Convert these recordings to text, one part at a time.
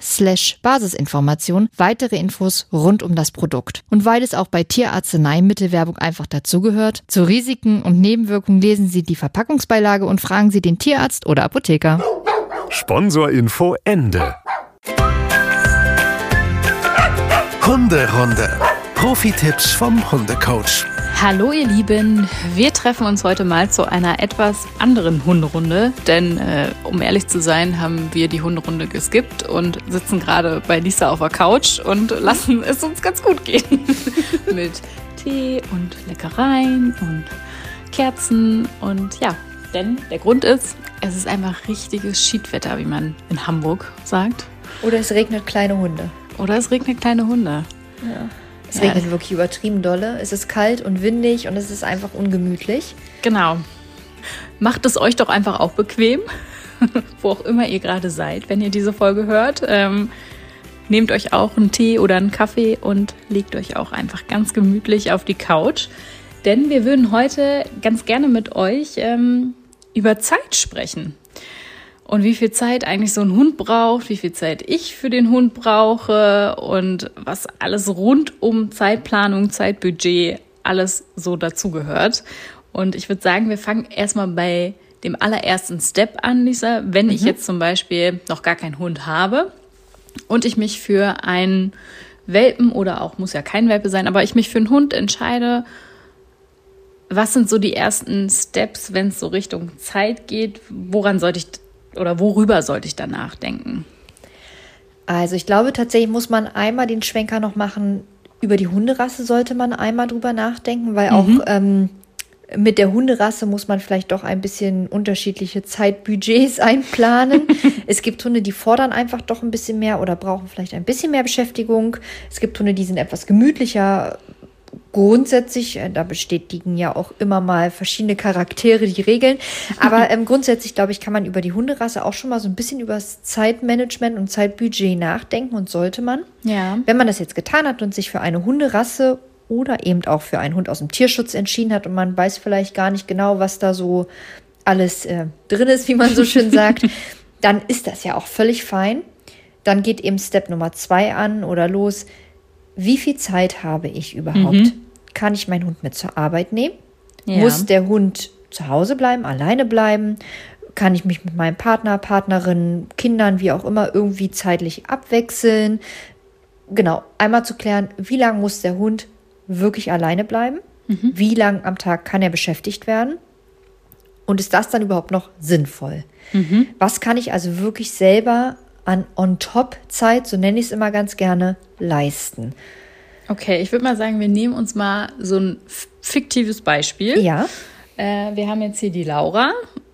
slash Basisinformation weitere Infos rund um das Produkt. Und weil es auch bei Tierarzneimittelwerbung einfach dazugehört, zu Risiken und Nebenwirkungen lesen Sie die Verpackungsbeilage und fragen Sie den Tierarzt oder Apotheker. Sponsorinfo Ende. Hunderunde. Profi-Tipps vom Hundecoach. Hallo ihr Lieben, wir treffen uns heute mal zu einer etwas anderen Hunderunde, denn äh, um ehrlich zu sein, haben wir die Hunderunde geskippt und sitzen gerade bei Lisa auf der Couch und lassen es uns ganz gut gehen. Mit Tee und Leckereien und Kerzen und ja, denn der Grund ist, es ist einfach richtiges Schiedwetter, wie man in Hamburg sagt. Oder es regnet kleine Hunde. Oder es regnet kleine Hunde. Ja. Es ja. regnet wirklich übertrieben dolle. Es ist kalt und windig und es ist einfach ungemütlich. Genau. Macht es euch doch einfach auch bequem, wo auch immer ihr gerade seid, wenn ihr diese Folge hört. Ähm, nehmt euch auch einen Tee oder einen Kaffee und legt euch auch einfach ganz gemütlich auf die Couch. Denn wir würden heute ganz gerne mit euch ähm, über Zeit sprechen und wie viel Zeit eigentlich so ein Hund braucht, wie viel Zeit ich für den Hund brauche und was alles rund um Zeitplanung, Zeitbudget, alles so dazugehört. Und ich würde sagen, wir fangen erstmal bei dem allerersten Step an, Lisa. Wenn mhm. ich jetzt zum Beispiel noch gar keinen Hund habe und ich mich für einen Welpen oder auch muss ja kein Welpe sein, aber ich mich für einen Hund entscheide, was sind so die ersten Steps, wenn es so Richtung Zeit geht? Woran sollte ich oder worüber sollte ich da nachdenken? Also ich glaube tatsächlich muss man einmal den Schwenker noch machen, über die Hunderasse sollte man einmal drüber nachdenken, weil mhm. auch ähm, mit der Hunderasse muss man vielleicht doch ein bisschen unterschiedliche Zeitbudgets einplanen. es gibt Hunde, die fordern einfach doch ein bisschen mehr oder brauchen vielleicht ein bisschen mehr Beschäftigung. Es gibt Hunde, die sind etwas gemütlicher, grundsätzlich, äh, da bestätigen ja auch immer mal verschiedene Charaktere die Regeln, aber ähm, grundsätzlich glaube ich, kann man über die Hunderasse auch schon mal so ein bisschen über das Zeitmanagement und Zeitbudget nachdenken und sollte man. Ja. Wenn man das jetzt getan hat und sich für eine Hunderasse oder eben auch für einen Hund aus dem Tierschutz entschieden hat und man weiß vielleicht gar nicht genau, was da so alles äh, drin ist, wie man so schön sagt, dann ist das ja auch völlig fein. Dann geht eben Step Nummer zwei an oder los wie viel Zeit habe ich überhaupt? Mhm. Kann ich meinen Hund mit zur Arbeit nehmen? Ja. Muss der Hund zu Hause bleiben, alleine bleiben? Kann ich mich mit meinem Partner, Partnerin, Kindern, wie auch immer, irgendwie zeitlich abwechseln? Genau, einmal zu klären, wie lange muss der Hund wirklich alleine bleiben? Mhm. Wie lange am Tag kann er beschäftigt werden? Und ist das dann überhaupt noch sinnvoll? Mhm. Was kann ich also wirklich selber an On-Top-Zeit, so nenne ich es immer ganz gerne, leisten. Okay, ich würde mal sagen, wir nehmen uns mal so ein fiktives Beispiel. Ja. Äh, wir haben jetzt hier die Laura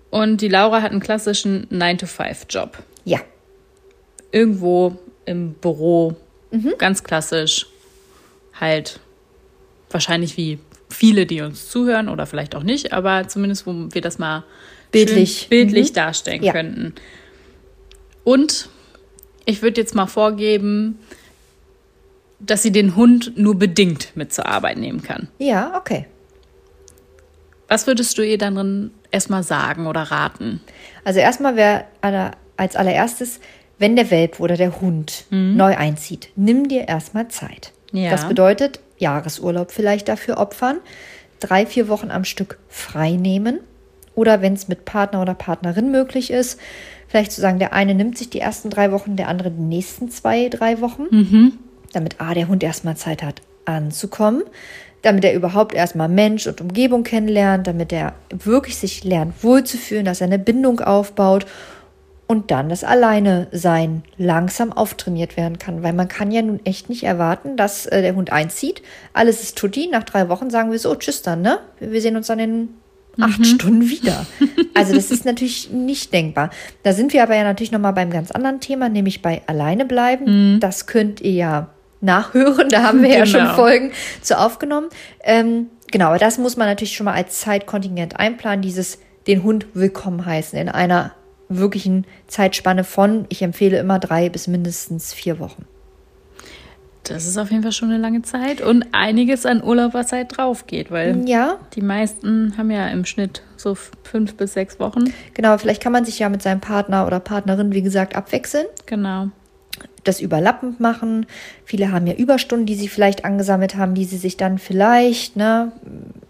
und die Laura hat einen klassischen 9-to-5-Job. Ja. Irgendwo im Büro, mhm. ganz klassisch, halt wahrscheinlich wie viele, die uns zuhören oder vielleicht auch nicht, aber zumindest, wo wir das mal bildlich, bildlich mhm. darstellen ja. könnten. Und ich würde jetzt mal vorgeben, dass sie den Hund nur bedingt mit zur Arbeit nehmen kann. Ja, okay. Was würdest du ihr dann erstmal sagen oder raten? Also erstmal wäre als allererstes, wenn der Welp oder der Hund mhm. neu einzieht, nimm dir erstmal Zeit. Ja. Das bedeutet Jahresurlaub vielleicht dafür opfern, drei, vier Wochen am Stück frei nehmen oder wenn es mit Partner oder Partnerin möglich ist, Vielleicht zu sagen, der eine nimmt sich die ersten drei Wochen, der andere die nächsten zwei, drei Wochen, damit A, der Hund erstmal Zeit hat anzukommen, damit er überhaupt erstmal Mensch und Umgebung kennenlernt, damit er wirklich sich lernt wohlzufühlen, dass er eine Bindung aufbaut und dann das Alleine-Sein langsam auftrainiert werden kann. Weil man kann ja nun echt nicht erwarten, dass äh, der Hund einzieht, alles ist tutti, nach drei Wochen sagen wir so, tschüss dann, ne? Wir sehen uns dann in acht Stunden wieder. Also das ist natürlich nicht denkbar. Da sind wir aber ja natürlich nochmal beim ganz anderen Thema, nämlich bei alleine bleiben. Das könnt ihr ja nachhören, da haben wir ja schon Genau. Folgen zu aufgenommen. Ähm, genau, aber das muss man natürlich schon mal als Zeitkontingent einplanen, dieses den Hund willkommen heißen in einer wirklichen Zeitspanne von, ich empfehle immer drei bis mindestens vier Wochen. Das ist auf jeden Fall schon eine lange Zeit und einiges an Urlauberzeit drauf geht, weil Ja, die meisten haben ja im Schnitt so fünf bis sechs Wochen. genau, vielleicht kann man sich ja mit seinem Partner oder Partnerin, wie gesagt, abwechseln. Genau. Das überlappend machen. Viele haben ja Überstunden, die sie vielleicht angesammelt haben, die sie sich dann vielleicht ne,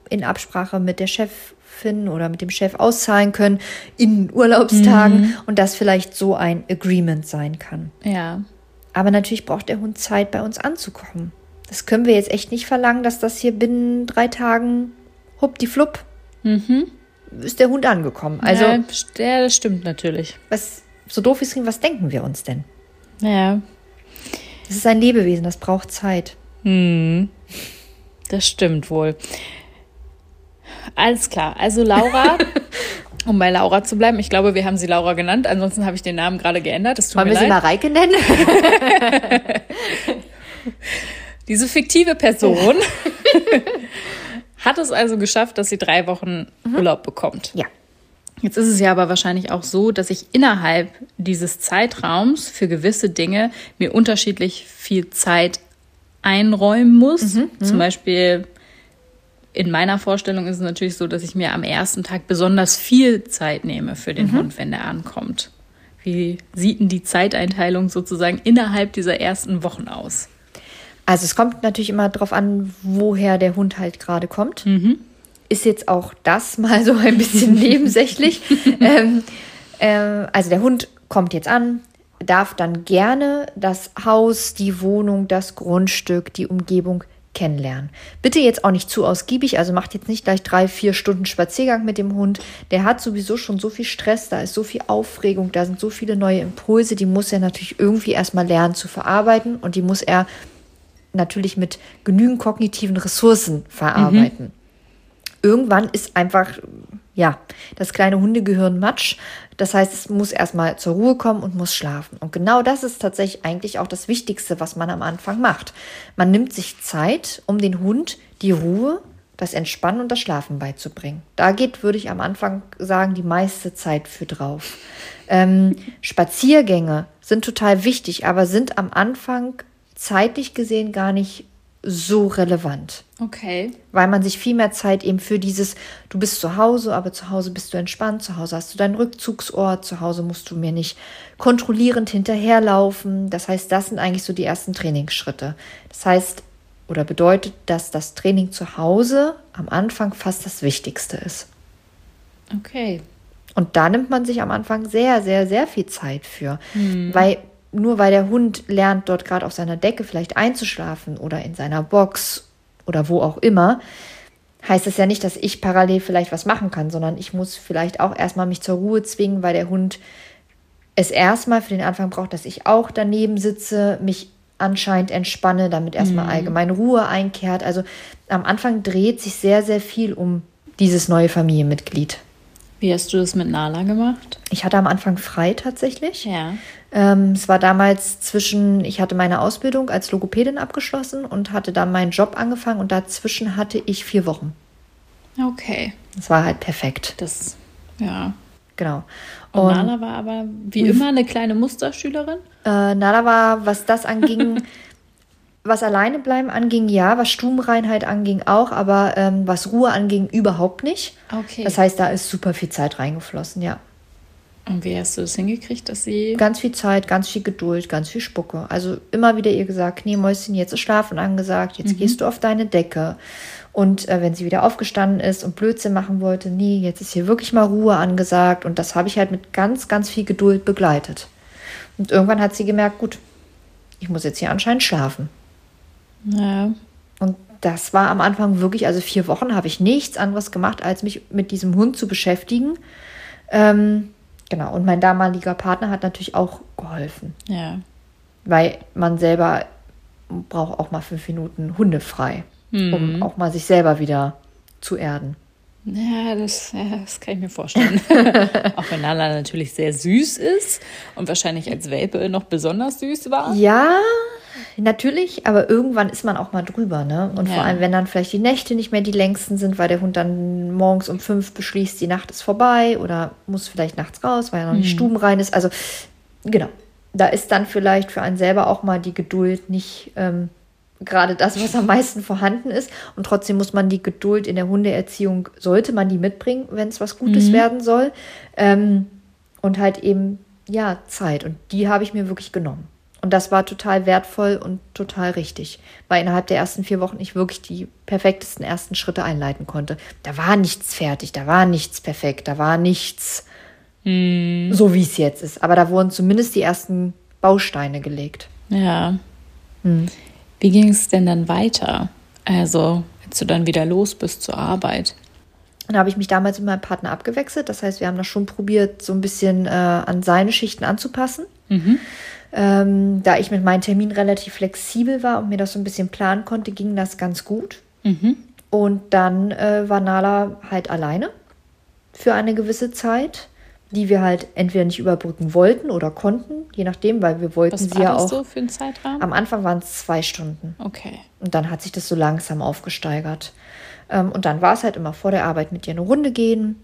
in Absprache mit der Chefin oder mit dem Chef auszahlen können in Urlaubstagen und das vielleicht so ein Agreement sein kann. Ja. Aber natürlich braucht der Hund Zeit, bei uns anzukommen. Das können wir jetzt echt nicht verlangen, dass das hier binnen drei Tagen huppdieflupp ist der Hund angekommen. Also, ja, ja, das stimmt natürlich. was so doof ist, was denken wir uns denn? Ja, Das ist ein Lebewesen, das braucht Zeit. das stimmt wohl. Alles klar. Also Laura, um bei Laura zu bleiben, ich glaube, wir haben sie Laura genannt. Ansonsten habe ich den Namen gerade geändert. Das tut Wollen mir wir sie leid. mal Reike nennen? Diese fiktive Person hat es also geschafft, dass sie drei Wochen Urlaub bekommt. ja. Jetzt ist es ja aber wahrscheinlich auch so, dass ich innerhalb dieses Zeitraums für gewisse Dinge mir unterschiedlich viel Zeit einräumen muss. Zum Beispiel in meiner Vorstellung ist es natürlich so, dass ich mir am ersten Tag besonders viel Zeit nehme für den Hund, wenn der ankommt. Wie sieht denn die Zeiteinteilung sozusagen innerhalb dieser ersten Wochen aus? Also es kommt natürlich immer darauf an, woher der Hund halt gerade kommt. Ist jetzt auch das mal so ein bisschen nebensächlich. ähm, ähm, also der Hund kommt jetzt an, darf dann gerne das Haus, die Wohnung, das Grundstück, die Umgebung kennenlernen. Bitte jetzt auch nicht zu ausgiebig, also macht jetzt nicht gleich drei, vier Stunden Spaziergang mit dem Hund. Der hat sowieso schon so viel Stress, da ist so viel Aufregung, da sind so viele neue Impulse, die muss er natürlich irgendwie erstmal lernen zu verarbeiten und die muss er natürlich mit genügend kognitiven Ressourcen verarbeiten. Irgendwann ist einfach, ja, das kleine Hundegehirn Matsch. Das heißt, es muss erstmal zur Ruhe kommen und muss schlafen. Und genau das ist tatsächlich eigentlich auch das Wichtigste, was man am Anfang macht. Man nimmt sich Zeit, um den Hund die Ruhe, das Entspannen und das Schlafen beizubringen. Da geht, würde ich am Anfang sagen, die meiste Zeit für drauf. Ähm, Spaziergänge sind total wichtig, aber sind am Anfang zeitlich gesehen gar nicht so relevant Okay. weil man sich viel mehr Zeit eben für dieses, du bist zu Hause, aber zu Hause bist du entspannt, zu Hause hast du deinen Rückzugsort, zu Hause musst du mir nicht kontrollierend hinterherlaufen. Das heißt, das sind eigentlich so die ersten Trainingsschritte. Das heißt, oder bedeutet, dass das Training zu Hause am Anfang fast das Wichtigste ist. Okay. Und da nimmt man sich am Anfang sehr, sehr, sehr viel Zeit für. Weil nur weil der Hund lernt, dort gerade auf seiner Decke vielleicht einzuschlafen oder in seiner Box oder wo auch immer, heißt das ja nicht, dass ich parallel vielleicht was machen kann, sondern ich muss vielleicht auch erstmal mich zur Ruhe zwingen, weil der Hund es erstmal für den Anfang braucht, dass ich auch daneben sitze, mich anscheinend entspanne, damit erstmal allgemein Ruhe einkehrt. Also am Anfang dreht sich sehr, sehr viel um dieses neue Familienmitglied. Wie hast du das mit Nala gemacht? Ich hatte am Anfang frei tatsächlich. Ja. Ähm, es war damals zwischen, ich hatte meine Ausbildung als Logopädin abgeschlossen und hatte dann meinen Job angefangen und dazwischen hatte ich vier Wochen. Okay. Das war halt perfekt. Das, ja. Genau. Und, Und Nala war aber wie immer eine kleine Musterschülerin. äh, Nala war, was das anging, was alleine bleiben anging, ja, was Stubenreinheit anging auch, aber ähm, was Ruhe anging, überhaupt nicht. Okay. Das heißt, da ist super viel Zeit reingeflossen, ja. Und wie hast du das hingekriegt, dass sie. Ganz viel Zeit, ganz viel Geduld, ganz viel Spucke. Also immer wieder ihr gesagt, nee, Mäuschen, jetzt ist Schlafen angesagt, jetzt gehst du auf deine Decke. Und äh, wenn sie wieder aufgestanden ist und Blödsinn machen wollte, nee, jetzt ist hier wirklich mal Ruhe angesagt. Und das habe ich halt mit ganz, ganz viel Geduld begleitet. Und irgendwann hat sie gemerkt, gut, ich muss jetzt hier anscheinend schlafen. Ja. Und das war am Anfang wirklich, also vier Wochen habe ich nichts anderes gemacht, als mich mit diesem Hund zu beschäftigen. Ähm, genau, und mein damaliger Partner hat natürlich auch geholfen. Ja. Weil man selber braucht auch mal fünf Minuten hundefrei, Mhm. um auch mal sich selber wieder zu erden. Ja, das, ja, das kann ich mir vorstellen. Auch wenn Nala natürlich sehr süß ist und wahrscheinlich als Welpe noch besonders süß war. Ja, natürlich, aber irgendwann ist man auch mal drüber, ne? Und Ja. vor allem, wenn dann vielleicht die Nächte nicht mehr die längsten sind, weil der Hund dann morgens um fünf beschließt, die Nacht ist vorbei oder muss vielleicht nachts raus, weil er noch nicht stubenrein ist. Also, genau. Da ist dann vielleicht für einen selber auch mal die Geduld nicht ähm, gerade das, was am meisten vorhanden ist. Und trotzdem muss man die Geduld in der Hundeerziehung, sollte man die mitbringen, wenn es was Gutes werden soll. Ähm, und halt eben, ja, Zeit. Und die habe ich mir wirklich genommen. Und das war total wertvoll und total richtig, weil innerhalb der ersten vier Wochen ich wirklich die perfektesten ersten Schritte einleiten konnte. Da war nichts fertig, da war nichts perfekt, da war nichts so, wie es jetzt ist. Aber da wurden zumindest die ersten Bausteine gelegt. Ja. Wie ging es denn dann weiter? Also, als du dann wieder los bist zur Arbeit. Dann habe ich mich damals mit meinem Partner abgewechselt. Das heißt, wir haben das schon probiert, so ein bisschen äh, an seine Schichten anzupassen. Ähm, da ich mit meinen Terminen relativ flexibel war und mir das so ein bisschen planen konnte, ging das ganz gut. Und dann äh, war Nala halt alleine für eine gewisse Zeit, die wir halt entweder nicht überbrücken wollten oder konnten, je nachdem, weil wir wollten Was sie war ja das auch. so für ein Zeitraum? Am Anfang waren es zwei Stunden. Okay. Und dann hat sich das so langsam aufgesteigert. Ähm, und dann war es halt immer vor der Arbeit mit ihr eine Runde gehen,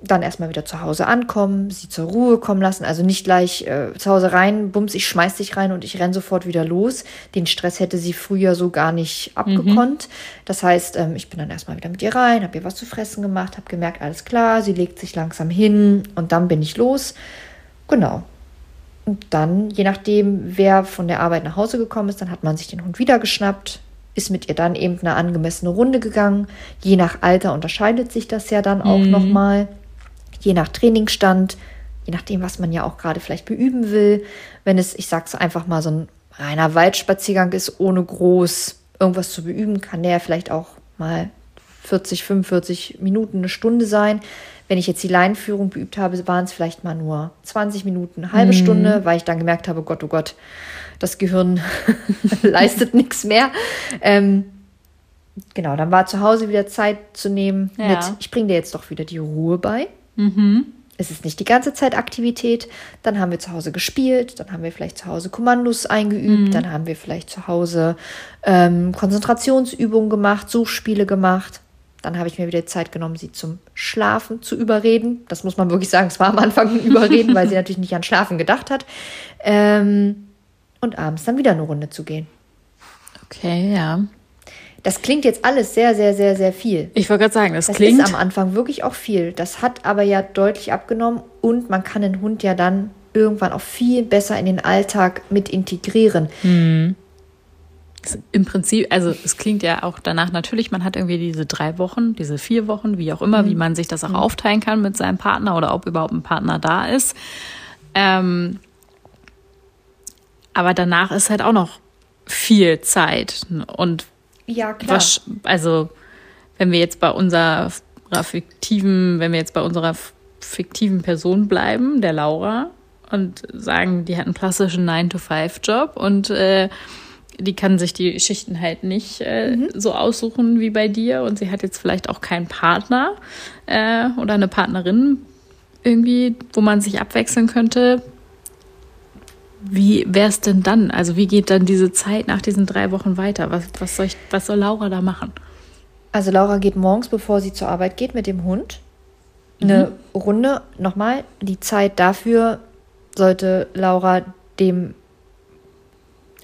dann erstmal wieder zu Hause ankommen, sie zur Ruhe kommen lassen. Also nicht gleich äh, zu Hause rein, bums, ich schmeiß dich rein und ich renn sofort wieder los. Den Stress hätte sie früher so gar nicht abgekonnt. Das heißt, ähm, ich bin dann erstmal wieder mit ihr rein, habe ihr was zu fressen gemacht, habe gemerkt, alles klar, sie legt sich langsam hin und dann bin ich los. Genau. Und dann, je nachdem, wer von der Arbeit nach Hause gekommen ist, dann hat man sich den Hund wieder geschnappt, ist mit ihr dann eben eine angemessene Runde gegangen. Je nach Alter unterscheidet sich das ja dann auch nochmal. Je nach Trainingsstand, je nachdem, was man ja auch gerade vielleicht beüben will. Wenn es, ich sag's einfach mal, so ein reiner Waldspaziergang ist, ohne groß irgendwas zu beüben, kann der vielleicht auch mal 40, 45 Minuten, eine Stunde sein. Wenn ich jetzt die Leinführung beübt habe, waren es vielleicht mal nur 20 Minuten, eine halbe Stunde, weil ich dann gemerkt habe, Gott, oh Gott, das Gehirn leistet nichts mehr. Ähm, genau, dann war zu Hause wieder Zeit zu nehmen Ja. mit, ich bringe dir jetzt doch wieder die Ruhe bei. Es ist nicht die ganze Zeit Aktivität. Dann haben wir zu Hause gespielt, dann haben wir vielleicht zu Hause Kommandos eingeübt, dann haben wir vielleicht zu Hause ähm, Konzentrationsübungen gemacht, Suchspiele gemacht. Dann habe ich mir wieder Zeit genommen, sie zum Schlafen zu überreden. Das muss man wirklich sagen, es war am Anfang ein Überreden, weil sie natürlich nicht an Schlafen gedacht hat. Ähm, und abends dann wieder eine Runde zu gehen. Okay, ja. Das klingt jetzt alles sehr, sehr, sehr, sehr viel. Ich wollte gerade sagen, das, Das klingt. ist am Anfang wirklich auch viel. Das hat aber ja deutlich abgenommen und man kann den Hund ja dann irgendwann auch viel besser in den Alltag mit integrieren. Im Prinzip, also es klingt ja auch danach natürlich, man hat irgendwie diese drei Wochen, diese vier Wochen, wie auch immer, wie man sich das auch aufteilen kann mit seinem Partner oder ob überhaupt ein Partner da ist. Ähm, aber danach ist halt auch noch viel Zeit. Und Ja, klar. was, also wenn wir jetzt bei unserer fiktiven, wenn wir jetzt bei unserer fiktiven Person bleiben, der Laura, und sagen, die hat einen klassischen 9-to-5-Job und äh, die kann sich die Schichten halt nicht äh, so aussuchen wie bei dir und sie hat jetzt vielleicht auch keinen Partner äh, oder eine Partnerin irgendwie, wo man sich abwechseln könnte. Wie wäre es denn dann? Also wie geht dann diese Zeit nach diesen drei Wochen weiter? Was, was, soll, ich, was soll Laura da machen? Also Laura geht morgens, bevor sie zur Arbeit geht, mit dem Hund eine Runde. Nochmal, die Zeit dafür sollte Laura dem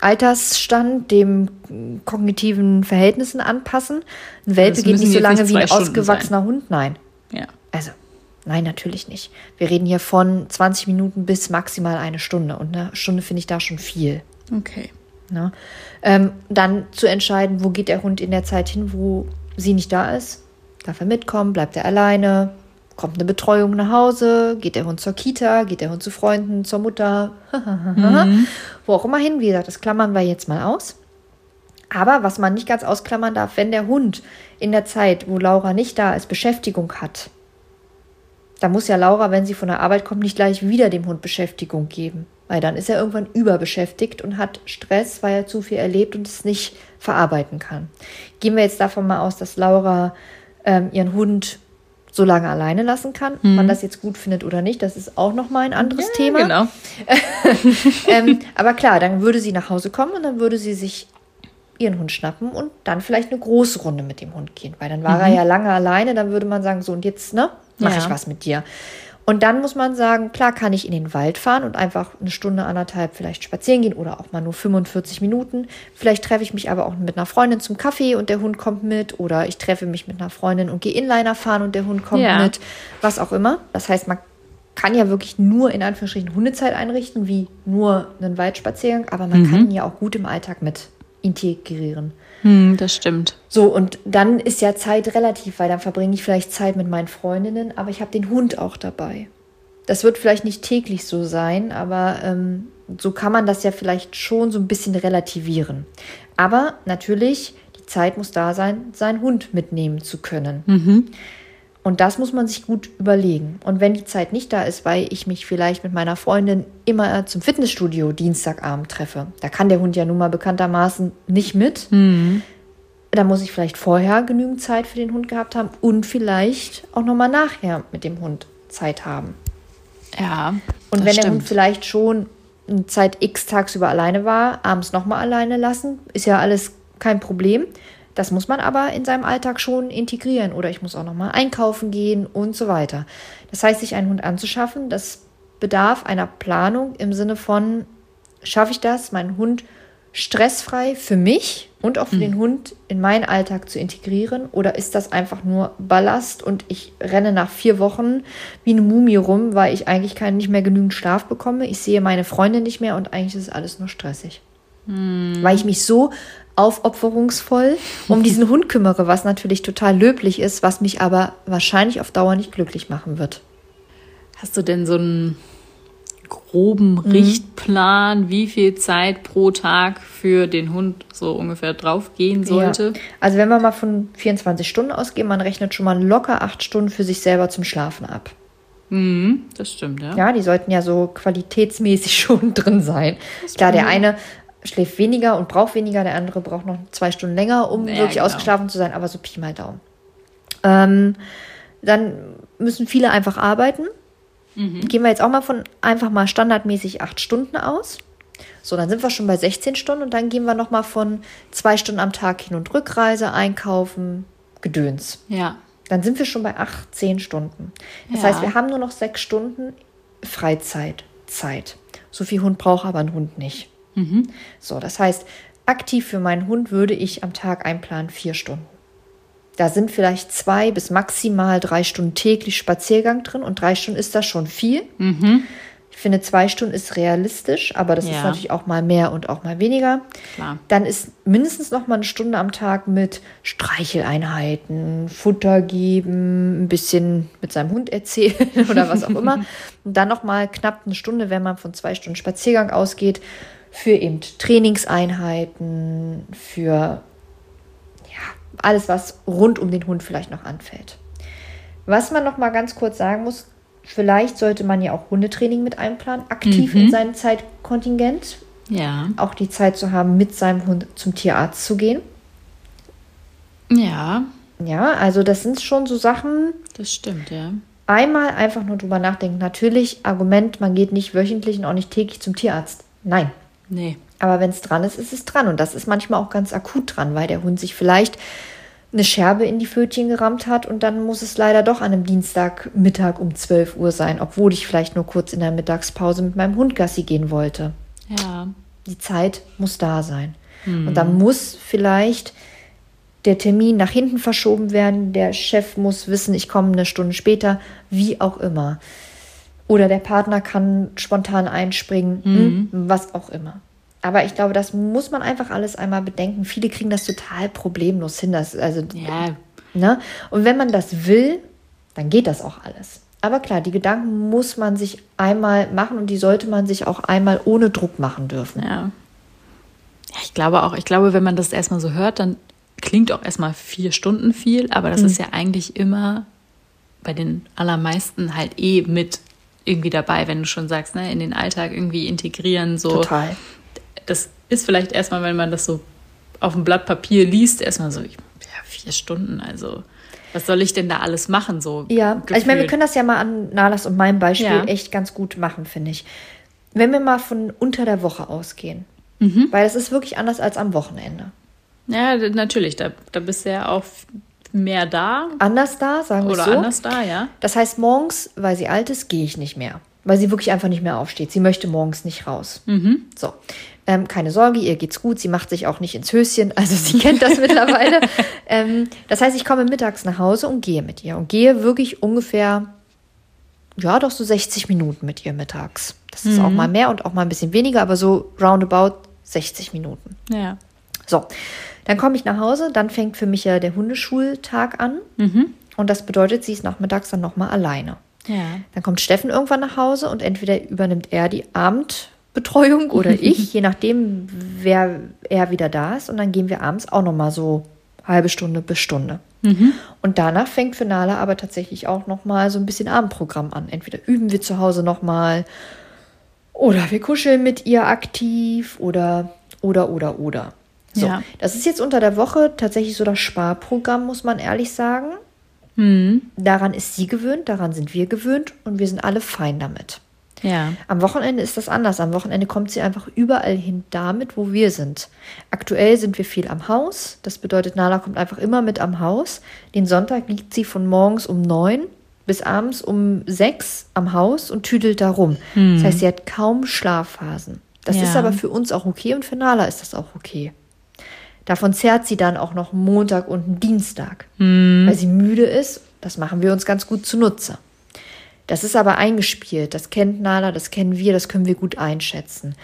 Altersstand, dem kognitiven Verhältnissen anpassen. Ein Welpe geht nicht so lange nicht wie ein ausgewachsener Hund, nein. Ja. Also, nein, natürlich nicht. Wir reden hier von 20 Minuten bis maximal eine Stunde. Und eine Stunde finde ich da schon viel. Okay. Ne? Ähm, dann zu entscheiden, wo geht der Hund in der Zeit hin, wo sie nicht da ist, darf er mitkommen, bleibt er alleine, kommt eine Betreuung nach Hause, geht der Hund zur Kita, geht der Hund zu Freunden, zur Mutter, mhm. wo auch immer hin. Wie gesagt, das klammern wir jetzt mal aus. Aber was man nicht ganz ausklammern darf, wenn der Hund in der Zeit, wo Laura nicht da ist, Beschäftigung hat, da muss ja Laura, wenn sie von der Arbeit kommt, nicht gleich wieder dem Hund Beschäftigung geben. Weil dann ist er irgendwann überbeschäftigt und hat Stress, weil er zu viel erlebt und es nicht verarbeiten kann. Gehen wir jetzt davon mal aus, dass Laura ähm, ihren Hund so lange alleine lassen kann. Mhm. man das jetzt gut findet oder nicht, das ist auch nochmal ein anderes ja, Thema. Genau. ähm, aber klar, dann würde sie nach Hause kommen und dann würde sie sich ihren Hund schnappen und dann vielleicht eine große Runde mit dem Hund gehen. Weil dann war mhm. er ja lange alleine, dann würde man sagen, so und jetzt, ne, mache ja. ich was mit dir. Und dann muss man sagen, klar kann ich in den Wald fahren und einfach eine Stunde, anderthalb vielleicht spazieren gehen oder auch mal nur 45 Minuten. Vielleicht treffe ich mich aber auch mit einer Freundin zum Kaffee und der Hund kommt mit. Oder ich treffe mich mit einer Freundin und gehe Inliner fahren und der Hund kommt ja. mit. Was auch immer. Das heißt, man kann ja wirklich nur in Anführungsstrichen Hundezeit einrichten, wie nur einen Waldspaziergang, aber man mhm. kann ihn ja auch gut im Alltag mit integrieren. Hm, das stimmt. So, und dann ist ja Zeit relativ, weil dann verbringe ich vielleicht Zeit mit meinen Freundinnen, aber ich habe den Hund auch dabei. Das wird vielleicht nicht täglich so sein, aber ähm, so kann man das ja vielleicht schon so ein bisschen relativieren. Aber natürlich, die Zeit muss da sein, seinen Hund mitnehmen zu können. Mhm. Und das muss man sich gut überlegen. Und wenn die Zeit nicht da ist, weil ich mich vielleicht mit meiner Freundin immer zum Fitnessstudio Dienstagabend treffe, da kann der Hund ja nun mal bekanntermaßen nicht mit. Mhm. Da muss ich vielleicht vorher genügend Zeit für den Hund gehabt haben und vielleicht auch nochmal nachher mit dem Hund Zeit haben. Ja. Und wenn stimmt. der Hund vielleicht schon eine Zeit X tagsüber alleine war, abends nochmal alleine lassen, ist ja alles kein Problem. Das muss man aber in seinem Alltag schon integrieren oder ich muss auch noch mal einkaufen gehen und so weiter. Das heißt, sich einen Hund anzuschaffen, das bedarf einer Planung im Sinne von schaffe ich das, meinen Hund stressfrei für mich und auch für mhm. den Hund in meinen Alltag zu integrieren? Oder ist das einfach nur Ballast und ich renne nach vier Wochen wie eine Mumie rum, weil ich eigentlich keinen nicht mehr genügend Schlaf bekomme? Ich sehe meine Freunde nicht mehr und eigentlich ist alles nur stressig. Mhm. Weil ich mich so aufopferungsvoll um diesen Hund kümmere, was natürlich total löblich ist, was mich aber wahrscheinlich auf Dauer nicht glücklich machen wird. Hast du denn so einen groben mhm. Richtplan, wie viel Zeit pro Tag für den Hund so ungefähr drauf gehen sollte? Ja. Also wenn wir mal von 24 Stunden ausgehen, man rechnet schon mal locker acht Stunden für sich selber zum Schlafen ab. Mhm, das stimmt, ja. Ja, die sollten ja so qualitätsmäßig schon drin sein. Klar, der eine schläft weniger und braucht weniger, der andere braucht noch zwei Stunden länger, um ja, wirklich genau. ausgeschlafen zu sein, aber so Pi mal Daumen. Ähm, dann müssen viele einfach arbeiten. Mhm. Gehen wir jetzt auch mal von einfach mal standardmäßig acht Stunden aus. So, dann sind wir schon bei 16 Stunden und dann gehen wir noch mal von zwei Stunden am Tag Hin- und Rückreise, Einkaufen, Gedöns. Ja. Dann sind wir schon bei 18 Stunden. Das ja. heißt, wir haben nur noch sechs Stunden Freizeit, Zeit. So viel Hund braucht aber ein Hund nicht. Mhm. So, das heißt, aktiv für meinen Hund würde ich am Tag einplanen vier Stunden. Da sind vielleicht zwei bis maximal drei Stunden täglich Spaziergang drin und drei Stunden ist das schon viel. Mhm. Ich finde, zwei Stunden ist realistisch, aber das ja. ist natürlich auch mal mehr und auch mal weniger. Klar. Dann ist mindestens noch mal eine Stunde am Tag mit Streicheleinheiten, Futter geben, ein bisschen mit seinem Hund erzählen oder was auch immer. Und dann noch mal knapp eine Stunde, wenn man von zwei Stunden Spaziergang ausgeht, für eben Trainingseinheiten, für ja, alles, was rund um den Hund vielleicht noch anfällt. Was man noch mal ganz kurz sagen muss, vielleicht sollte man ja auch Hundetraining mit einplanen, aktiv mhm. in seinem Zeitkontingent. Ja. Auch die Zeit zu haben, mit seinem Hund zum Tierarzt zu gehen. Ja. Ja, also das sind schon so Sachen. Das stimmt, ja. Einmal einfach nur drüber nachdenken. Natürlich, Argument, man geht nicht wöchentlich und auch nicht täglich zum Tierarzt. Nein, Nee. Aber wenn es dran ist, ist es dran. Und das ist manchmal auch ganz akut dran, weil der Hund sich vielleicht eine Scherbe in die Pfötchen gerammt hat und dann muss es leider doch an einem Dienstagmittag um 12 Uhr sein, obwohl ich vielleicht nur kurz in der Mittagspause mit meinem Hund Gassi gehen wollte. Ja. Die Zeit muss da sein. Hm. Und dann muss vielleicht der Termin nach hinten verschoben werden, der Chef muss wissen, ich komme eine Stunde später, wie auch immer. Oder der Partner kann spontan einspringen, mhm. Hm, was auch immer. Aber ich glaube, das muss man einfach alles einmal bedenken. Viele kriegen das total problemlos hin. Das, also, Ja, ne? Und wenn man das will, dann geht das auch alles. Aber klar, die Gedanken muss man sich einmal machen und die sollte man sich auch einmal ohne Druck machen dürfen. ja. Ja, ich glaube auch, ich glaube, wenn man das erstmal so hört, dann klingt auch erstmal vier Stunden viel, aber das ist ja eigentlich immer bei den allermeisten halt eh mit irgendwie dabei, wenn du schon sagst, ne, in den Alltag irgendwie integrieren, so. Total. Das ist vielleicht erstmal, wenn man das so auf dem Blatt Papier liest, erstmal so, ja, vier Stunden, also was soll ich denn da alles machen, so. Ja, also ich meine, wir gefühlt? können das ja mal an Nalas und meinem Beispiel Ja. echt ganz gut machen, finde ich. Wenn wir mal von unter der Woche ausgehen, Mhm. weil das ist wirklich anders als am Wochenende. Ja, natürlich, da, da bist du ja auch mehr da Anders da, sagen wir oder so. anders da, ja. Das heißt, morgens, weil sie alt ist, gehe ich nicht mehr. Weil sie wirklich einfach nicht mehr aufsteht. Sie möchte morgens nicht raus. Mhm. So. Ähm, keine Sorge, ihr geht's gut. Sie macht sich auch nicht ins Höschen. Also sie kennt das mittlerweile. Ähm, das heißt, ich komme mittags nach Hause und gehe mit ihr. Und gehe wirklich ungefähr, ja, doch so 60 Minuten mit ihr mittags. Das ist auch mal mehr und auch mal ein bisschen weniger, aber so roundabout 60 Minuten. Ja. So, dann komme ich nach Hause, dann fängt für mich ja der Hundeschultag an. Und das bedeutet, sie ist nachmittags dann nochmal alleine. Ja. Dann kommt Steffen irgendwann nach Hause und entweder übernimmt er die Abendbetreuung oder ich, je nachdem, wer er wieder da ist. Und dann gehen wir abends auch nochmal so halbe Stunde bis Stunde. Und danach fängt für Nala aber tatsächlich auch nochmal so ein bisschen Abendprogramm an. Entweder üben wir zu Hause nochmal oder wir kuscheln mit ihr aktiv oder, oder, oder, oder. So, Ja. das ist jetzt unter der Woche tatsächlich so das Sparprogramm, muss man ehrlich sagen. Daran ist sie gewöhnt, daran sind wir gewöhnt und wir sind alle fein damit. Ja. Am Wochenende ist das anders. Am Wochenende kommt sie einfach überall hin damit, wo wir sind. Aktuell sind wir viel am Haus. Das bedeutet, Nala kommt einfach immer mit am Haus. Den Sonntag liegt sie von morgens um neun bis abends um sechs am Haus und tüdelt da rum. Das heißt, sie hat kaum Schlafphasen. Das Ja. ist aber für uns auch okay und für Nala ist das auch okay. Davon zehrt sie dann auch noch Montag und einen Dienstag, weil sie müde ist. Das machen wir uns ganz gut zunutze. Das ist aber eingespielt. Das kennt Nala, das kennen wir, das können wir gut einschätzen.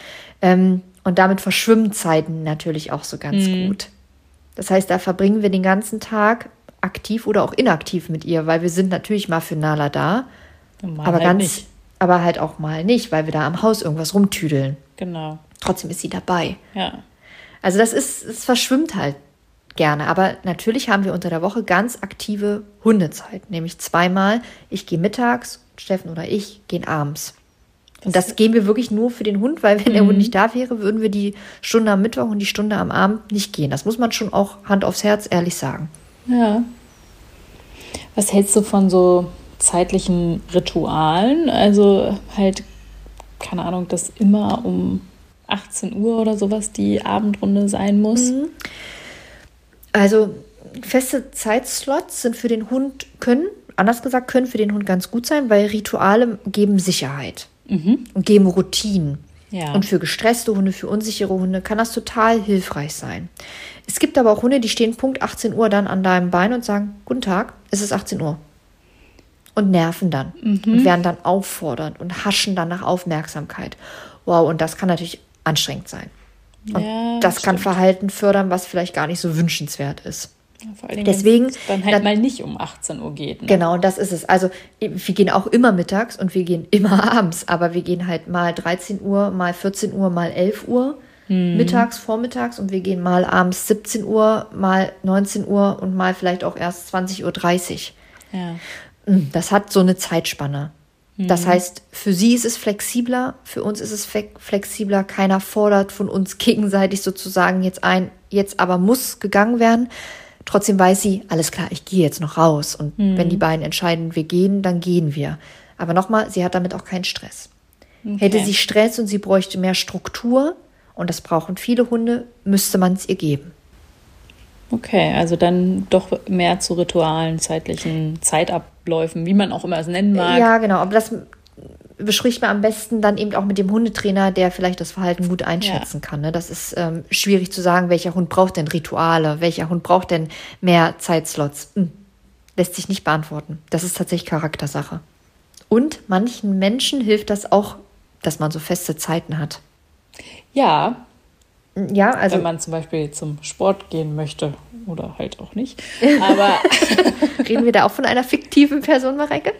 Ähm, und damit verschwimmen Zeiten natürlich auch so ganz gut. Das heißt, da verbringen wir den ganzen Tag aktiv oder auch inaktiv mit ihr, weil wir sind natürlich mal für Nala da, Mal aber halt ganz, nicht. aber halt auch mal nicht, weil wir da am Haus irgendwas rumtüdeln. Genau. Trotzdem ist sie dabei. Ja. Also das ist, es verschwimmt halt gerne. Aber natürlich haben wir unter der Woche ganz aktive Hundezeit, nämlich zweimal. Ich gehe mittags, Steffen oder ich gehen abends. Und das gehen wir wirklich nur für den Hund, weil wenn der Hund nicht da wäre, würden wir die Stunde am Mittwoch und die Stunde am Abend nicht gehen. Das muss man schon auch Hand aufs Herz ehrlich sagen. Ja. Was hältst du von so zeitlichen Ritualen? Also halt, keine Ahnung, dass immer um 18 Uhr oder sowas die Abendrunde sein muss. Also feste Zeitslots sind für den Hund können, anders gesagt, können für den Hund ganz gut sein, weil Rituale geben Sicherheit und geben Routinen. Ja. Und für gestresste Hunde, für unsichere Hunde kann das total hilfreich sein. Es gibt aber auch Hunde, die stehen Punkt 18 Uhr dann an deinem Bein und sagen, guten Tag, es ist 18 Uhr. Und nerven dann und werden dann auffordernd und haschen dann nach Aufmerksamkeit. Wow, und das kann natürlich anstrengend sein. Und Ja, das kann stimmt. Verhalten fördern, was vielleicht gar nicht so wünschenswert ist. Dingen, Deswegen- wenn's dann halt dann- mal nicht um 18 Uhr geht. Ne? Genau, und das ist es. Also wir gehen auch immer mittags und wir gehen immer abends, aber wir gehen halt mal 13 Uhr, mal 14 Uhr, mal 11 Uhr mittags, vormittags und wir gehen mal abends 17 Uhr, mal 19 Uhr und mal vielleicht auch erst 20.30 Uhr. Ja. Mm, Das hat so eine Zeitspanne. Das heißt, für sie ist es flexibler, für uns ist es fle- flexibler. Keiner fordert von uns gegenseitig sozusagen jetzt ein, jetzt aber muss gegangen werden. Trotzdem weiß sie, alles klar, ich gehe jetzt noch raus. Und wenn die beiden entscheiden, wir gehen, dann gehen wir. Aber nochmal, sie hat damit auch keinen Stress. Hätte sie Stress und sie bräuchte mehr Struktur, und das brauchen viele Hunde, müsste man es ihr geben. Okay, also dann doch mehr zu Ritualen, zeitlichen Zeitabläufen, wie man auch immer es nennen mag. Ja, genau. Aber das bespricht man am besten dann eben auch mit dem Hundetrainer, der vielleicht das Verhalten gut einschätzen kann. Ne? Das ist ähm, schwierig zu sagen, welcher Hund braucht denn Rituale, welcher Hund braucht denn mehr Zeitslots. Hm. Lässt sich nicht beantworten. Das ist tatsächlich Charaktersache. Und manchen Menschen hilft das auch, dass man so feste Zeiten hat. Ja, Ja, also. Wenn man zum Beispiel zum Sport gehen möchte oder halt auch nicht. Aber reden wir da auch von einer fiktiven Person, Mareike?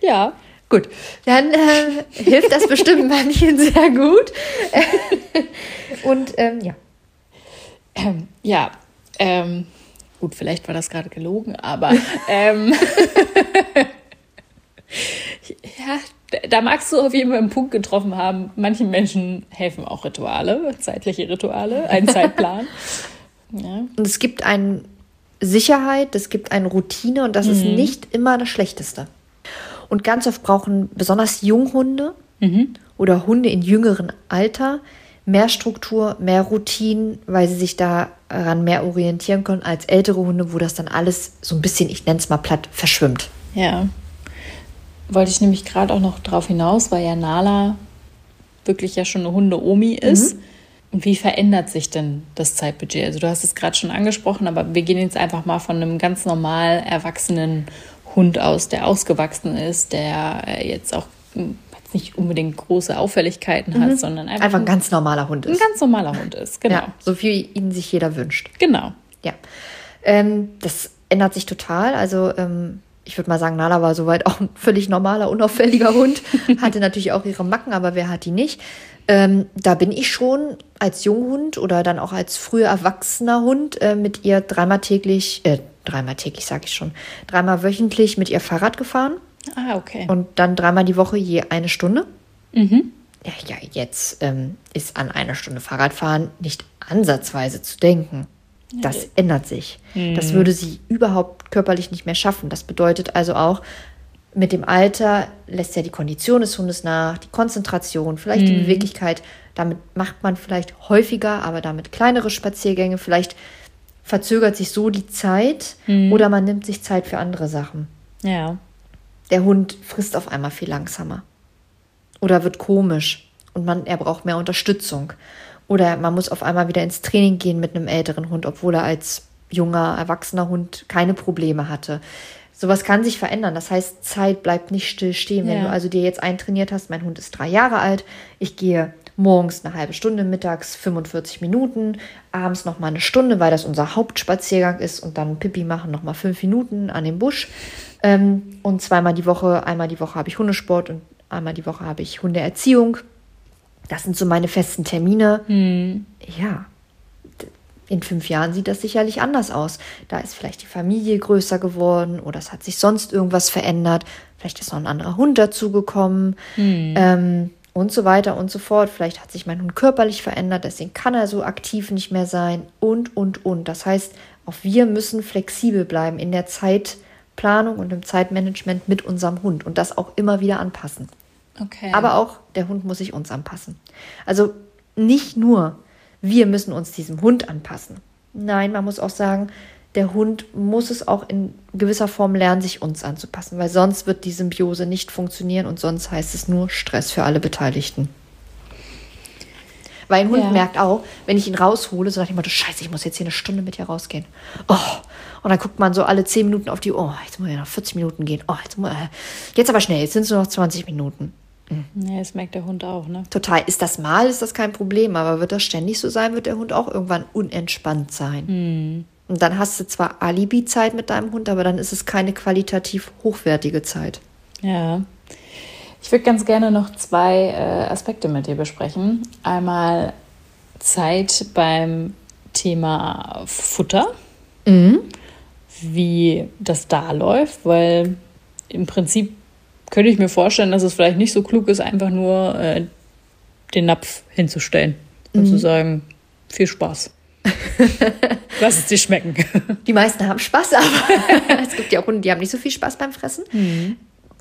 Ja. Gut, dann äh, hilft das bestimmt manchen sehr gut. Und ähm, ja. Ähm, ja, ähm, gut, vielleicht war das gerade gelogen, aber ähm, ja, da magst du auf jeden Fall einen Punkt getroffen haben. Manchen Menschen helfen auch Rituale, zeitliche Rituale, ein Zeitplan. ja. Und es gibt eine Sicherheit, es gibt eine Routine und das mhm. ist nicht immer das Schlechteste. Und ganz oft brauchen besonders Junghunde mhm. oder Hunde in jüngerem Alter mehr Struktur, mehr Routinen, weil sie sich daran mehr orientieren können als ältere Hunde, wo das dann alles so ein bisschen, ich nenne es mal platt, verschwimmt. Ja. Wollte ich nämlich gerade auch noch darauf hinaus, weil ja Nala wirklich ja schon eine Hunde-Omi ist. Mhm. Und wie verändert sich denn das Zeitbudget? Also du hast es gerade schon angesprochen, aber wir gehen jetzt einfach mal von einem ganz normal erwachsenen Hund aus, der ausgewachsen ist, der äh, jetzt auch hm, nicht unbedingt große Auffälligkeiten hat, mhm. sondern einfach, einfach ein ganz normaler Hund ist. Ein ganz normaler Hund ist, genau. Ja, so wie ihn sich jeder wünscht. Genau. Ja. Ähm, das ändert sich total. Also ähm, ich würde mal sagen, Nala war soweit auch ein völlig normaler, unauffälliger Hund. Hatte natürlich auch ihre Macken, aber wer hat die nicht? Ähm, da bin ich schon als Junghund oder dann auch als früher erwachsener Hund äh, mit ihr dreimal täglich, äh, dreimal täglich sage ich schon, dreimal wöchentlich mit ihr Fahrrad gefahren. Ah, okay. Und dann dreimal die Woche je eine Stunde. Mhm. Ja, ja, jetzt ähm, ist an einer Stunde Fahrradfahren nicht ansatzweise zu denken. Das ändert sich. Mhm. Das würde sie überhaupt körperlich nicht mehr schaffen. Das bedeutet also auch, mit dem Alter lässt ja die Kondition des Hundes nach, die Konzentration, vielleicht mhm. die Beweglichkeit. Damit macht man vielleicht häufiger, aber damit kleinere Spaziergänge. Vielleicht verzögert sich so die Zeit mhm. oder man nimmt sich Zeit für andere Sachen. Ja. Der Hund frisst auf einmal viel langsamer oder wird komisch und man, er braucht mehr Unterstützung. Oder man muss auf einmal wieder ins Training gehen mit einem älteren Hund, obwohl er als junger, erwachsener Hund keine Probleme hatte. Sowas kann sich verändern. Das heißt, Zeit bleibt nicht still stehen. Wenn du also dir jetzt eintrainiert hast, mein Hund ist drei Jahre alt, ich gehe morgens eine halbe Stunde, mittags 45 Minuten, abends noch mal eine Stunde, weil das unser Hauptspaziergang ist und dann Pipi machen noch mal fünf Minuten an dem Busch. Ähm, und zweimal die Woche, einmal die Woche habe ich Hundesport und einmal die Woche habe ich Hundeerziehung. Das sind so meine festen Termine. Hm. Ja, in fünf Jahren sieht das sicherlich anders aus. Da ist vielleicht die Familie größer geworden oder es hat sich sonst irgendwas verändert. Vielleicht ist noch ein anderer Hund dazugekommen. Hm. Ähm, und so weiter und so fort. Vielleicht hat sich mein Hund körperlich verändert, deswegen kann er so aktiv nicht mehr sein und, und, und. Das heißt, auch wir müssen flexibel bleiben in der Zeitplanung und im Zeitmanagement mit unserem Hund und das auch immer wieder anpassen. Okay. Aber auch der Hund muss sich uns anpassen. Also nicht nur wir müssen uns diesem Hund anpassen. Nein, man muss auch sagen, der Hund muss es auch in gewisser Form lernen, sich uns anzupassen, weil sonst wird die Symbiose nicht funktionieren und sonst heißt es nur Stress für alle Beteiligten. Weil ein Hund ja. merkt auch, wenn ich ihn raushole, so nach dem Motto, scheiße, ich muss jetzt hier eine Stunde mit dir rausgehen. Oh, und dann guckt man so alle zehn Minuten auf die Uhr, oh, jetzt muss ich noch 40 Minuten gehen. Oh, jetzt, muss, äh, jetzt aber schnell, jetzt sind es nur noch 20 Minuten. Mhm. Ja, das merkt der Hund auch, ne? Total. Ist das mal, ist das kein Problem, aber wird das ständig so sein, wird der Hund auch irgendwann unentspannt sein. Mhm. Und dann hast du zwar Alibi-Zeit mit deinem Hund, aber dann ist es keine qualitativ hochwertige Zeit. Ja. Ich würde ganz gerne noch zwei äh, Aspekte mit dir besprechen. Einmal Zeit beim Thema Futter, mhm. wie das da läuft, weil im Prinzip könnte ich mir vorstellen, dass es vielleicht nicht so klug ist, einfach nur äh, den Napf hinzustellen und mhm. zu sagen, viel Spaß. Lass es dir schmecken. Die meisten haben Spaß, aber es gibt ja auch Hunde, die haben nicht so viel Spaß beim Fressen. Mhm.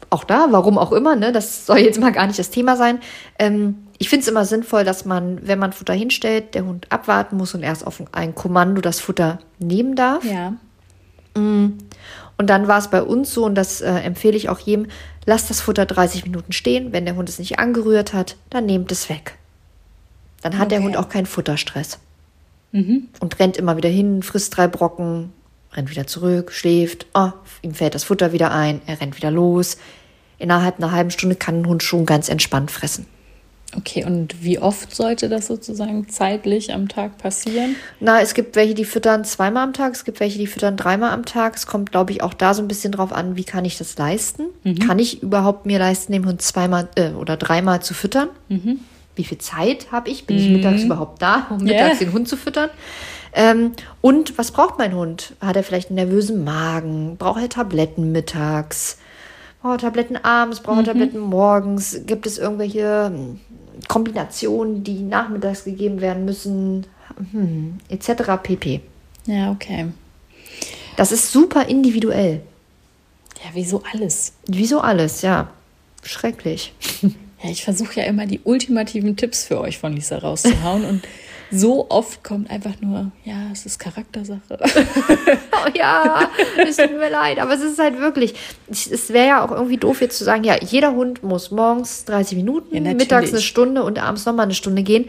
Auch da, warum auch immer, ne? das soll jetzt mal gar nicht das Thema sein. Ähm, ich finde es immer sinnvoll, dass man, wenn man Futter hinstellt, der Hund abwarten muss und erst auf ein Kommando das Futter nehmen darf. Ja. Mhm. Und dann war es bei uns so, und das äh, empfehle ich auch jedem, lasst das Futter 30 Minuten stehen. Wenn der Hund es nicht angerührt hat, dann nehmt es weg. Dann hat okay. der Hund auch keinen Futterstress. Mhm. Und rennt immer wieder hin, frisst drei Brocken, rennt wieder zurück, schläft, oh, ihm fällt das Futter wieder ein, er rennt wieder los. Innerhalb einer halben Stunde kann ein Hund schon ganz entspannt fressen. Okay, und wie oft sollte das sozusagen zeitlich am Tag passieren? Na, es gibt welche, die füttern zweimal am Tag, es gibt welche, die füttern dreimal am Tag. Es kommt, glaube ich, auch da so ein bisschen drauf an, wie kann ich das leisten? Mhm. Kann ich überhaupt mir leisten, den Hund zweimal äh, oder dreimal zu füttern? Mhm. Wie viel Zeit habe ich? Bin ich mittags mhm. überhaupt da, um mittags yeah. den Hund zu füttern? Ähm, und was braucht mein Hund? Hat er vielleicht einen nervösen Magen? Braucht er Tabletten mittags? Braucht er Tabletten abends? Braucht er mhm. Tabletten morgens? Gibt es irgendwelche Kombinationen, die nachmittags gegeben werden müssen, hm, etc. pp. Ja, okay. Das ist super individuell. Ja, wieso alles? Wieso alles, ja. Schrecklich. Ja, ich versuche ja immer die ultimativen Tipps für euch von Lisa rauszuhauen und so oft kommt einfach nur, ja, es ist Charaktersache. oh ja, es tut mir leid, aber es ist halt wirklich, es wäre ja auch irgendwie doof jetzt zu sagen, ja, jeder Hund muss morgens 30 Minuten, ja, mittags eine Stunde und abends nochmal eine Stunde gehen.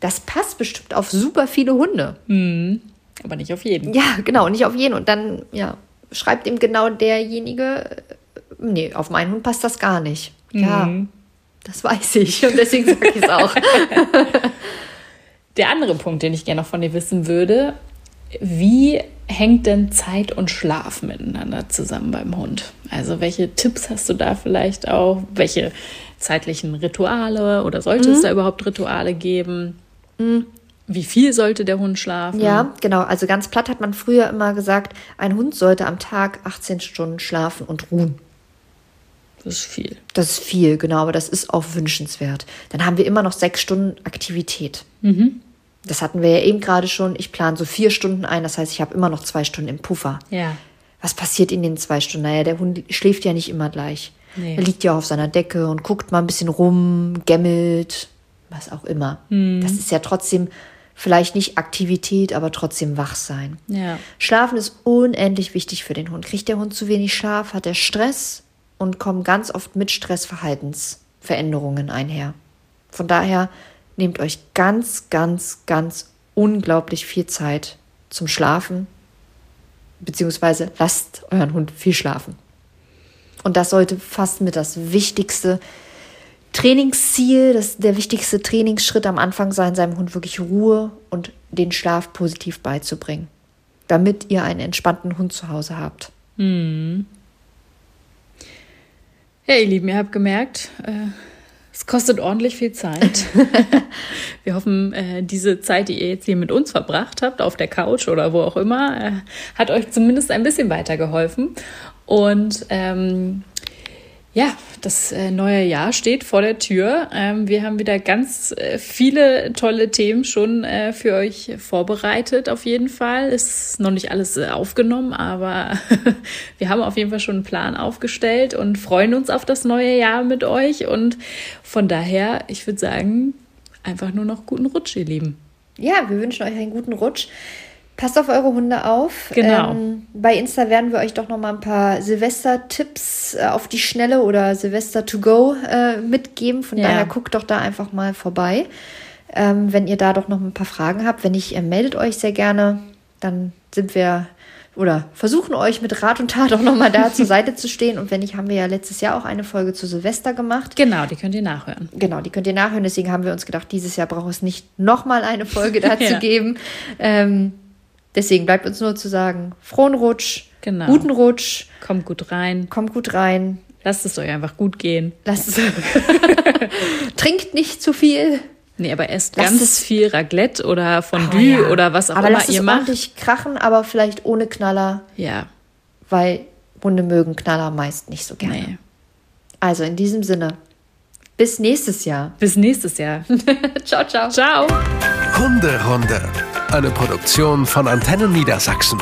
Das passt bestimmt auf super viele Hunde. Mhm. Aber nicht auf jeden. Ja, genau, nicht auf jeden. Und dann, ja, schreibt ihm genau derjenige, nee, auf meinen Hund passt das gar nicht. Ja, mhm. das weiß ich und deswegen sage ich es auch. Der andere Punkt, den ich gerne noch von dir wissen würde, wie hängt denn Zeit und Schlaf miteinander zusammen beim Hund? Also welche Tipps hast du da vielleicht auch? Welche zeitlichen Rituale oder sollte mhm. es da überhaupt Rituale geben? Mhm. Wie viel sollte der Hund schlafen? Ja, genau. Also ganz platt hat man früher immer gesagt, ein Hund sollte am Tag 18 Stunden schlafen und ruhen. Das ist viel. Das ist viel, genau, aber das ist auch wünschenswert. Dann haben wir immer noch sechs Stunden Aktivität. Mhm. Das hatten wir ja eben gerade schon. Ich plane so vier Stunden ein, das heißt, ich habe immer noch zwei Stunden im Puffer. Ja. Was passiert in den zwei Stunden? Naja, der Hund schläft ja nicht immer gleich. Nee. Er liegt ja auf seiner Decke und guckt mal ein bisschen rum, gämmelt, was auch immer. Mhm. Das ist ja trotzdem vielleicht nicht Aktivität, aber trotzdem wach sein. Ja. Schlafen ist unendlich wichtig für den Hund. Kriegt der Hund zu wenig Schlaf, hat er Stress, und kommen ganz oft mit Stressverhaltensveränderungen einher. Von daher nehmt euch ganz, ganz, ganz unglaublich viel Zeit zum Schlafen, beziehungsweise lasst euren Hund viel schlafen. Und das sollte fast mit das wichtigste Trainingsziel, das, der wichtigste Trainingsschritt am Anfang sein, seinem Hund wirklich Ruhe und den Schlaf positiv beizubringen, damit ihr einen entspannten Hund zu Hause habt. Hm. Ja, ihr Lieben, ihr habt gemerkt, äh, es kostet ordentlich viel Zeit. Wir hoffen, äh, diese Zeit, die ihr jetzt hier mit uns verbracht habt, auf der Couch oder wo auch immer, äh, hat euch zumindest ein bisschen weitergeholfen. Und ähm, ja, das äh, neue Jahr steht vor der Tür. Ähm, wir haben wieder ganz äh, viele tolle Themen schon äh, für euch vorbereitet, auf jeden Fall. Ist noch nicht alles aufgenommen, aber wir haben auf jeden Fall schon einen Plan aufgestellt und freuen uns auf das neue Jahr mit euch. Und von daher, ich würde sagen, einfach nur noch guten Rutsch, ihr Lieben. Ja, wir wünschen euch einen guten Rutsch. Passt auf eure Hunde auf. Genau. Ähm, bei Insta werden wir euch doch noch mal ein paar Silvester-Tipps äh, auf die Schnelle oder Silvester to go äh, mitgeben. Von ja. daher guckt doch da einfach mal vorbei. Ähm, wenn ihr da doch noch ein paar Fragen habt, wenn nicht, äh, meldet euch sehr gerne. Dann sind wir oder versuchen euch mit Rat und Tat auch noch mal da zur Seite zu stehen. Und wenn nicht, haben wir ja letztes Jahr auch eine Folge zu Silvester gemacht. Genau, die könnt ihr nachhören. Genau, die könnt ihr nachhören. Deswegen haben wir uns gedacht, dieses Jahr braucht es nicht noch mal eine Folge dazu ja. geben. Ähm, Deswegen bleibt uns nur zu sagen, frohen Rutsch, genau. guten Rutsch. Kommt gut rein. Kommt gut rein. Lasst es euch einfach gut gehen. Lasst es. Trinkt nicht zu viel. Nee, aber esst lasst ganz viel Raclette oder Fondue oh, ja. oder was auch aber immer lasst ihr es macht. ordentlich krachen, aber vielleicht ohne Knaller. Ja. Weil Hunde mögen Knaller meist nicht so gerne. Nee. Also in diesem Sinne, bis nächstes Jahr. Bis nächstes Jahr. ciao, ciao. Ciao. Hunderunde eine Produktion von Antennen Niedersachsen.